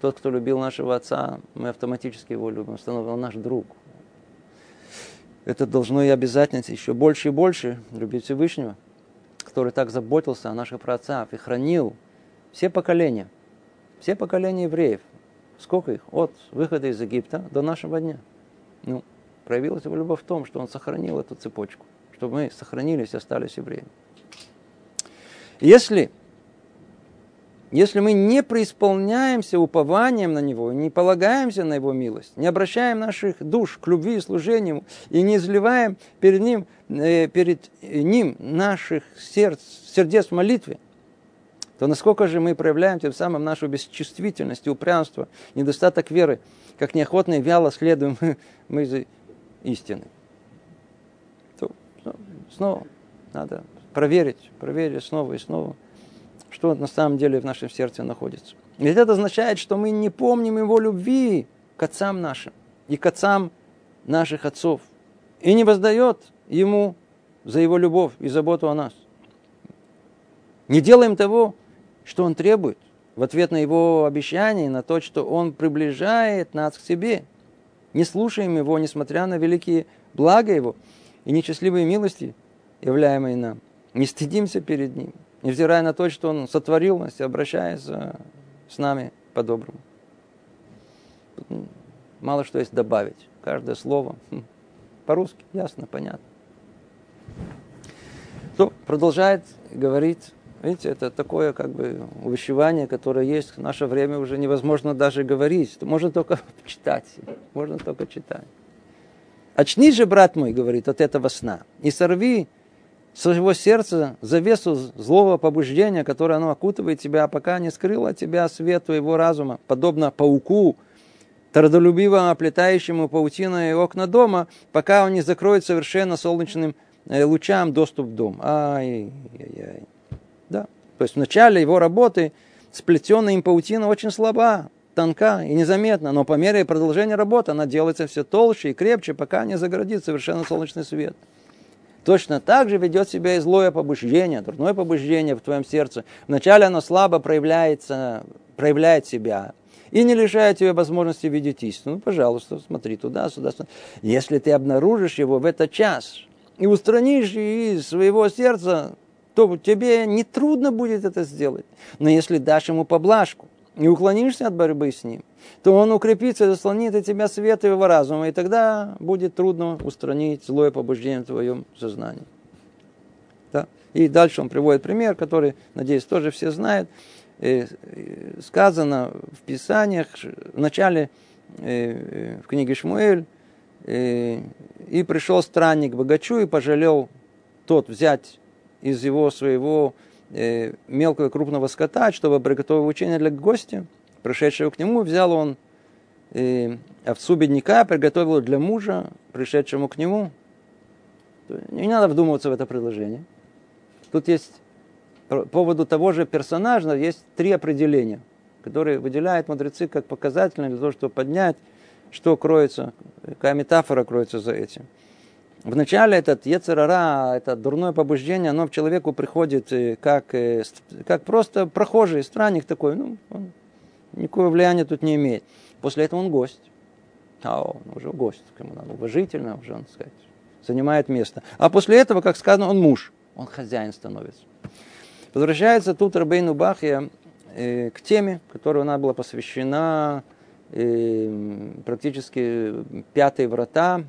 Тот, кто любил нашего отца, мы автоматически его любим, становится наш друг это должно и обязательно еще больше и больше любить Всевышнего, который так заботился о наших праотцах и хранил все поколения, все поколения евреев. Сколько их? От выхода из Египта до нашего дня. Ну, проявилась его любовь в том, что он сохранил эту цепочку, чтобы мы сохранились и остались евреями. Если если мы не преисполняемся упованием на Него, не полагаемся на Его милость, не обращаем наших душ к любви и служению и не изливаем перед Ним, э, перед Ним наших сердц, сердец в молитве, то насколько же мы проявляем тем самым нашу бесчувствительность упрямство, недостаток веры, как неохотно и вяло следуем мы за истиной. То, снова надо проверить, проверить снова и снова что на самом деле в нашем сердце находится. Ведь это означает, что мы не помним его любви к отцам нашим и к отцам наших отцов. И не воздает ему за его любовь и заботу о нас. Не делаем того, что он требует в ответ на его обещание, на то, что он приближает нас к себе. Не слушаем его, несмотря на великие блага его и нечестливые милости, являемые нам. Не стыдимся перед ним невзирая на то, что Он сотворил нас и обращается с нами по-доброму. Мало что есть добавить. Каждое слово хм, по-русски, ясно, понятно. То продолжает говорить, видите, это такое как бы увещевание, которое есть в наше время уже невозможно даже говорить. Можно только читать, можно только читать. Очнись же, брат мой, говорит, от этого сна, и сорви своего сердца завесу злого побуждения, которое оно окутывает тебя, пока не скрыло от тебя свет твоего разума, подобно пауку, трудолюбиво оплетающему паутиной окна дома, пока он не закроет совершенно солнечным э, лучам доступ в дом. Ай-яй-яй. Да. То есть в начале его работы сплетенная им паутина очень слаба, тонка и незаметна, но по мере продолжения работы она делается все толще и крепче, пока не загородит совершенно солнечный свет. Точно так же ведет себя и злое побуждение, дурное побуждение в твоем сердце. Вначале оно слабо проявляется, проявляет себя и не лишает тебя возможности видеть истину. Ну, пожалуйста, смотри туда, сюда, сюда. Если ты обнаружишь его в этот час и устранишь из своего сердца, то тебе не трудно будет это сделать. Но если дашь ему поблажку, и уклонишься от борьбы с ним, то он укрепится и заслонит от тебя свет его разума, и тогда будет трудно устранить злое побуждение в твоем сознании. Да? И дальше он приводит пример, который, надеюсь, тоже все знают. Э, сказано в Писаниях, в начале э, в книге Шмуэль, э, и пришел странник богачу и пожалел тот взять из его своего э, мелкого и крупного скота, чтобы приготовить учение для гостя, пришедшего к нему, взял он э, овцу бедняка, приготовил для мужа, пришедшему к нему. Не надо вдумываться в это предложение. Тут есть по поводу того же персонажа есть три определения, которые выделяют мудрецы как показательные для того, чтобы поднять, что кроется, какая метафора кроется за этим. Вначале этот Ецерара, это дурное побуждение, оно в человеку приходит э, как, э, как просто прохожий, странник такой, ну, он никакого влияния тут не имеет. После этого он гость. А он уже гость, ему надо уважительно уже, он сказать, занимает место. А после этого, как сказано, он муж, он хозяин становится. Возвращается тут Рабейну Бахья э, к теме, которой она была посвящена э, практически пятой врата,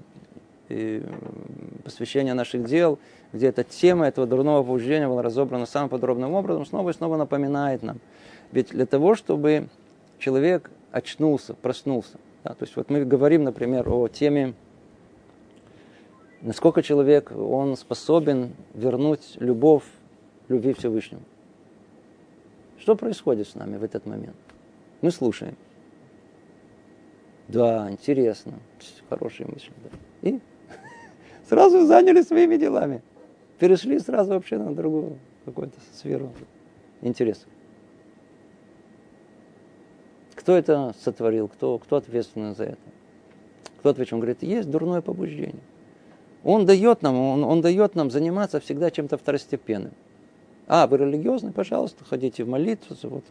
э, посвящения наших дел, где эта тема этого дурного побуждения была разобрана самым подробным образом, снова и снова напоминает нам. Ведь для того, чтобы человек очнулся, проснулся, да, то есть вот мы говорим, например, о теме, насколько человек, он способен вернуть любовь любви Всевышнему. Что происходит с нами в этот момент? Мы слушаем. Да, интересно, хорошие мысли. Да. И сразу заняли своими делами. Перешли сразу вообще на другую какую-то сферу интересов. Кто это сотворил, кто, кто ответственен за это? Кто отвечает? Он говорит, есть дурное побуждение. Он дает нам, он, он дает нам заниматься всегда чем-то второстепенным. А, вы религиозный, пожалуйста, ходите в молитву вот,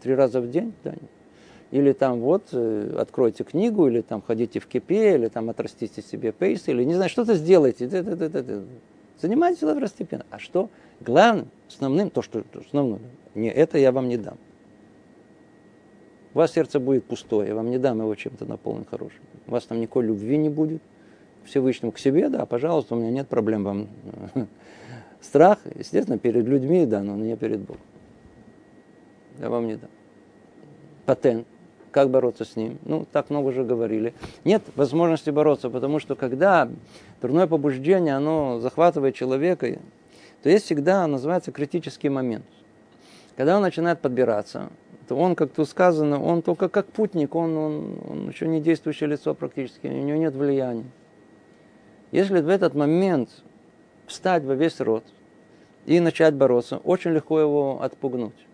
три раза в день. Да. Или там вот э, откройте книгу, или там ходите в кипе, или там отрастите себе пейс, или не знаю, что-то сделайте. Занимайтесь второстепенно. А что? Главным, основным, то, что основное, не это я вам не дам. У вас сердце будет пустое, я вам не дам его чем-то наполнен хорошим. У вас там никакой любви не будет. Всевышнему к себе, да, пожалуйста, у меня нет проблем вам Страх, естественно, перед людьми, да, но не перед Богом. Я вам не дам. Патент. Как бороться с ним? Ну, так много уже говорили. Нет возможности бороться, потому что когда дурное побуждение, оно захватывает человека, то есть всегда называется критический момент. Когда он начинает подбираться, то он, как тут сказано, он только как путник, он, он, он еще не действующее лицо практически, у него нет влияния. Если в этот момент встать во весь рот и начать бороться, очень легко его отпугнуть.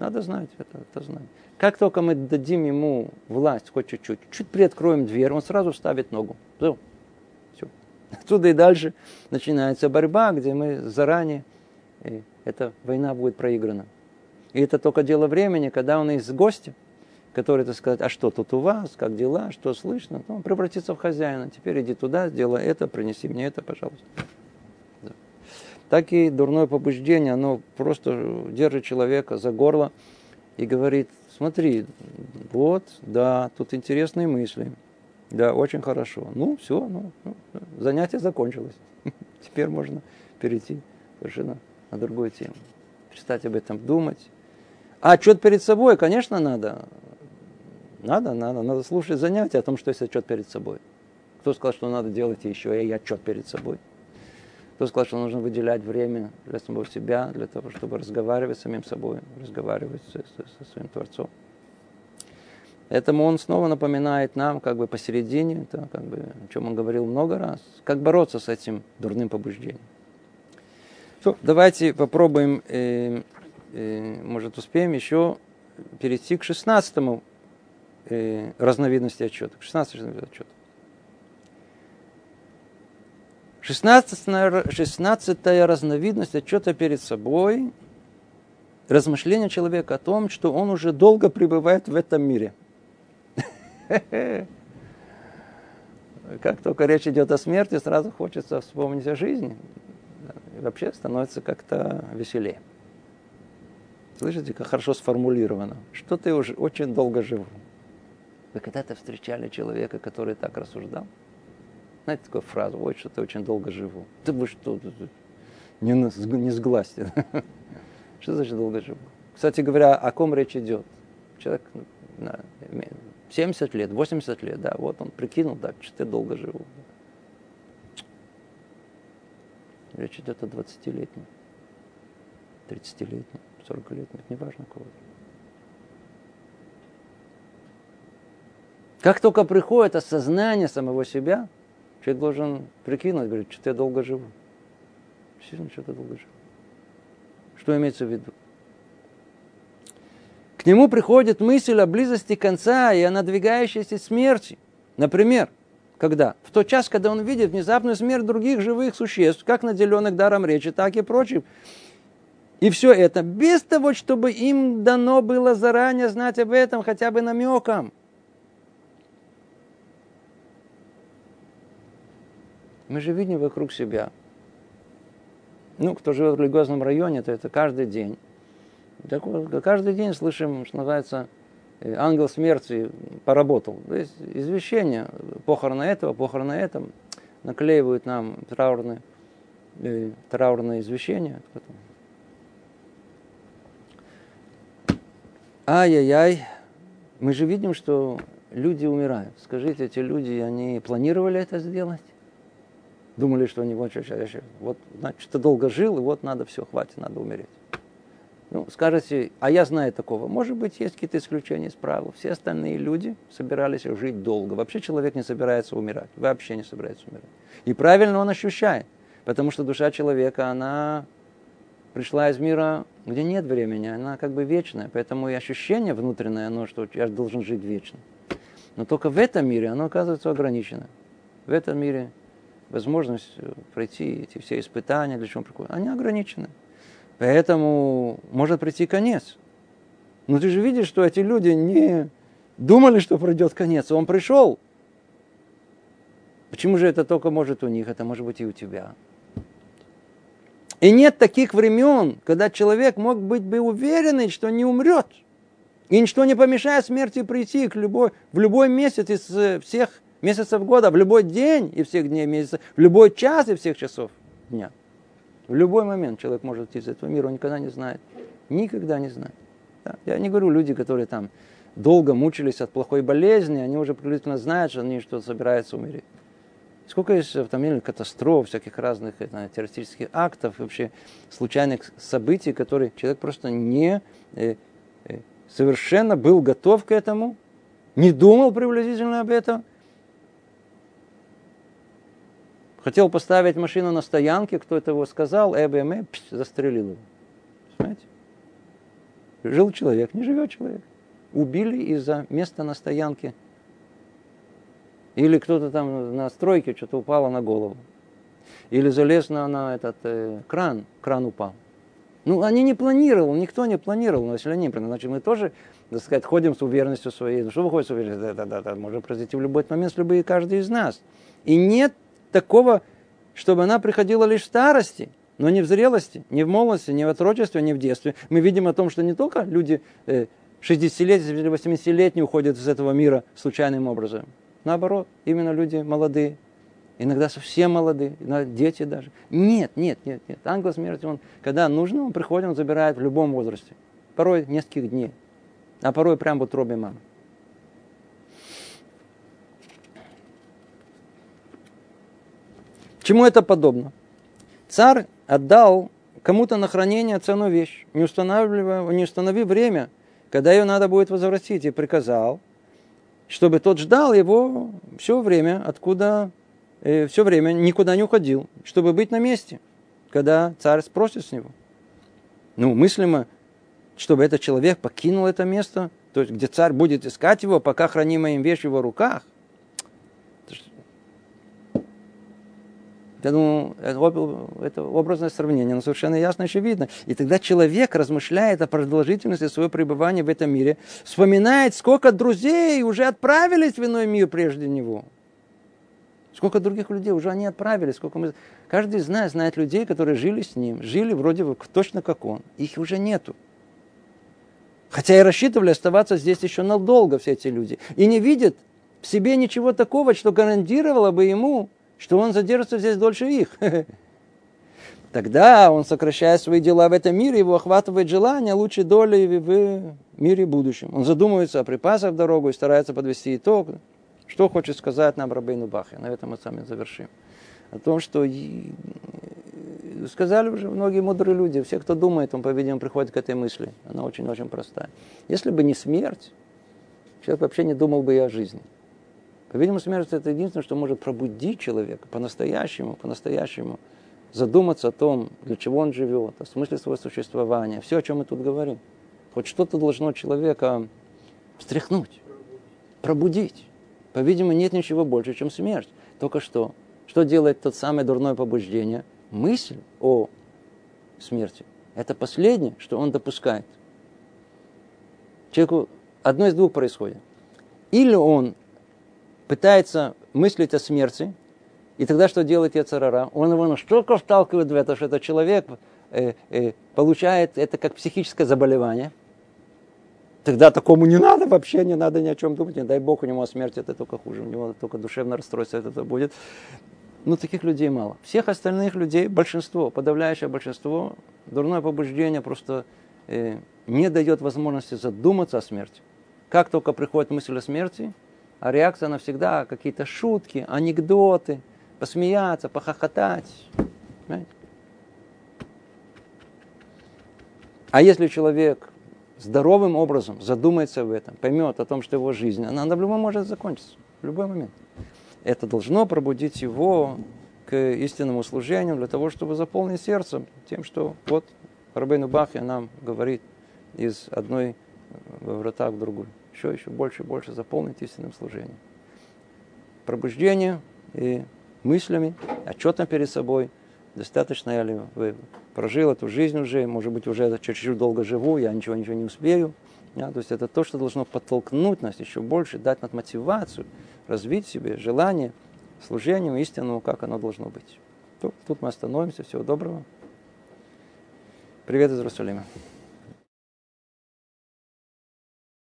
Надо знать это, это знать. Как только мы дадим ему власть хоть чуть-чуть, чуть приоткроем дверь, он сразу ставит ногу. Все. Все. Отсюда и дальше начинается борьба, где мы заранее, эта война будет проиграна. И это только дело времени, когда он из гостя, который, так сказать, а что тут у вас, как дела, что слышно, он превратится в хозяина. Теперь иди туда, сделай это, принеси мне это, пожалуйста так и дурное побуждение, оно просто держит человека за горло и говорит, смотри, вот, да, тут интересные мысли, да, очень хорошо. Ну, все, ну, ну занятие закончилось. Теперь можно перейти совершенно на другую тему. Перестать об этом думать. А отчет перед собой, конечно, надо. Надо, надо, надо слушать занятия о том, что есть отчет перед собой. Кто сказал, что надо делать еще и отчет перед собой? Кто сказал, что нужно выделять время для самого себя, для того, чтобы разговаривать с самим собой, разговаривать со, со, со своим Творцом. Этому он снова напоминает нам, как бы посередине, это как бы, о чем он говорил много раз, как бороться с этим дурным побуждением. Все, давайте попробуем, э, э, может успеем еще перейти к 16 э, разновидности отчета, к 16 разновидности отчета. Шестнадцатая, шестнадцатая разновидность отчета перед собой – размышление человека о том, что он уже долго пребывает в этом мире. Как только речь идет о смерти, сразу хочется вспомнить о жизни. И вообще становится как-то веселее. Слышите, как хорошо сформулировано. Что ты уже очень долго живу. Вы когда-то встречали человека, который так рассуждал? Знаете такую фразу, ой, что-то очень долго живу. Да вы что, не, не сглазьте. Что значит долго живу? Кстати говоря, о ком речь идет? Человек 70 лет, 80 лет, да, вот он прикинул, да, что я долго живу. Речь идет о 20-летнем, 30-летнем, 40-летнем, неважно кого. Как только приходит осознание самого себя, Человек должен прикинуть, говорит, что я долго живу. Действительно, что-то долго живу. Что имеется в виду? К нему приходит мысль о близости конца и о надвигающейся смерти. Например, когда? В тот час, когда он видит внезапную смерть других живых существ, как наделенных даром речи, так и прочим. И все это без того, чтобы им дано было заранее знать об этом хотя бы намеком. Мы же видим вокруг себя. Ну, кто живет в религиозном районе, то это каждый день. Так, каждый день слышим, что называется, э, ангел смерти поработал. То есть извещение, похороны этого, похороны этом, наклеивают нам траурные, э, траурное извещение. Ай-яй-яй, мы же видим, что люди умирают. Скажите, эти люди, они планировали это сделать? Думали, что они вот, вот значит, ты долго жил, и вот надо все, хватит, надо умереть. Ну, скажете, а я знаю такого. Может быть, есть какие-то исключения из правил. Все остальные люди собирались жить долго. Вообще человек не собирается умирать. Вообще не собирается умирать. И правильно он ощущает. Потому что душа человека, она пришла из мира, где нет времени. Она как бы вечная. Поэтому и ощущение внутреннее, оно, что я должен жить вечно. Но только в этом мире оно оказывается ограничено. В этом мире возможность э, пройти эти все испытания, для чего он они ограничены. Поэтому может прийти конец. Но ты же видишь, что эти люди не думали, что пройдет конец. Он пришел. Почему же это только может у них, это может быть и у тебя? И нет таких времен, когда человек мог быть бы уверенный, что не умрет. И ничто не помешает смерти прийти к любой, в любой месяц из э, всех месяцев года, в любой день и всех дней месяца, в любой час и всех часов дня. В любой момент человек может идти из этого мира, он никогда не знает. Никогда не знает. Да? Я не говорю люди, которые там долго мучились от плохой болезни, они уже приблизительно знают, что они что собираются умереть. Сколько есть автомобильных катастроф, всяких разных это, террористических актов, вообще случайных событий, которые человек просто не э, э, совершенно был готов к этому, не думал приблизительно об этом – Хотел поставить машину на стоянке, кто это его сказал, ЭБМ, пш, застрелил его. Понимаете? Жил человек, не живет человек. Убили из-за места на стоянке. Или кто-то там на стройке что-то упало на голову. Или залез на, на этот э, кран, кран упал. Ну, они не планировали, никто не планировал, но если они, значит, мы тоже, так сказать, ходим с уверенностью своей. Ну, что выходит с уверенностью? Да, да, да, да, может произойти в любой момент с любой каждый из нас. И нет такого, чтобы она приходила лишь в старости, но не в зрелости, не в молодости, не в отрочестве, не в детстве. Мы видим о том, что не только люди 60-летние или 80-летние уходят из этого мира случайным образом. Наоборот, именно люди молодые, иногда совсем молодые, иногда дети даже. Нет, нет, нет, нет. Ангел смерти, он, когда нужно, он приходит, он забирает в любом возрасте. Порой нескольких дней, а порой прямо в утробе мамы. Чему это подобно? Царь отдал кому-то на хранение ценную вещь, не, устанавливая, не установив время, когда ее надо будет возвратить, и приказал, чтобы тот ждал его все время, откуда э, все время никуда не уходил, чтобы быть на месте, когда царь спросит с него. Ну, мыслимо, чтобы этот человек покинул это место, то есть где царь будет искать его, пока хранимая им вещь в его руках. Я думаю, это образное сравнение, но совершенно ясно еще видно. И тогда человек размышляет о продолжительности своего пребывания в этом мире, вспоминает, сколько друзей уже отправились в иной мир прежде него. Сколько других людей уже они отправились, сколько мы... Каждый из нас знает людей, которые жили с ним, жили вроде бы точно как он. Их уже нету. Хотя и рассчитывали оставаться здесь еще надолго все эти люди. И не видят в себе ничего такого, что гарантировало бы ему что он задержится здесь дольше их. Тогда он, сокращая свои дела в этом мире, его охватывает желание лучшей доли в мире будущем. Он задумывается о припасах в дорогу и старается подвести итог. Что хочет сказать нам Рабейну Бахе? На этом мы сами завершим. О том, что сказали уже многие мудрые люди, все, кто думает, он, по-видимому, приходит к этой мысли. Она очень-очень простая. Если бы не смерть, человек вообще не думал бы и о жизни. По-видимому, смерть это единственное, что может пробудить человека по-настоящему, по-настоящему задуматься о том, для чего он живет, о смысле своего существования. Все, о чем мы тут говорим. Хоть что-то должно человека встряхнуть, пробудить. По-видимому, нет ничего больше, чем смерть. Только что. Что делает тот самое дурное побуждение? Мысль о смерти. Это последнее, что он допускает. Человеку одно из двух происходит. Или он пытается мыслить о смерти, и тогда что делает Яцерара? Он его настолько вталкивает в это, что этот человек э, э, получает это как психическое заболевание. Тогда такому не надо вообще, не надо ни о чем думать. Не дай Бог, у него смерть это только хуже, у него только душевное расстройство это будет. Ну, таких людей мало. Всех остальных людей, большинство, подавляющее большинство, дурное побуждение просто э, не дает возможности задуматься о смерти. Как только приходит мысль о смерти, а реакция навсегда какие-то шутки, анекдоты, посмеяться, похохотать. Понимаете? А если человек здоровым образом задумается об этом, поймет о том, что его жизнь, она в любом может закончиться, в любой момент. Это должно пробудить его к истинному служению для того, чтобы заполнить сердцем тем, что вот Рабейну Бахе нам говорит из одной врата в другую еще, еще больше и больше заполнить истинным служением. Пробуждение и мыслями, отчетом перед собой. Достаточно я ли прожил эту жизнь уже, может быть, уже чуть-чуть долго живу, я ничего, ничего не успею. Ja, то есть это то, что должно подтолкнуть нас еще больше, дать нам мотивацию, развить себе желание служению истинному, как оно должно быть. Тут, тут мы остановимся. Всего доброго. Привет из Иерусалима.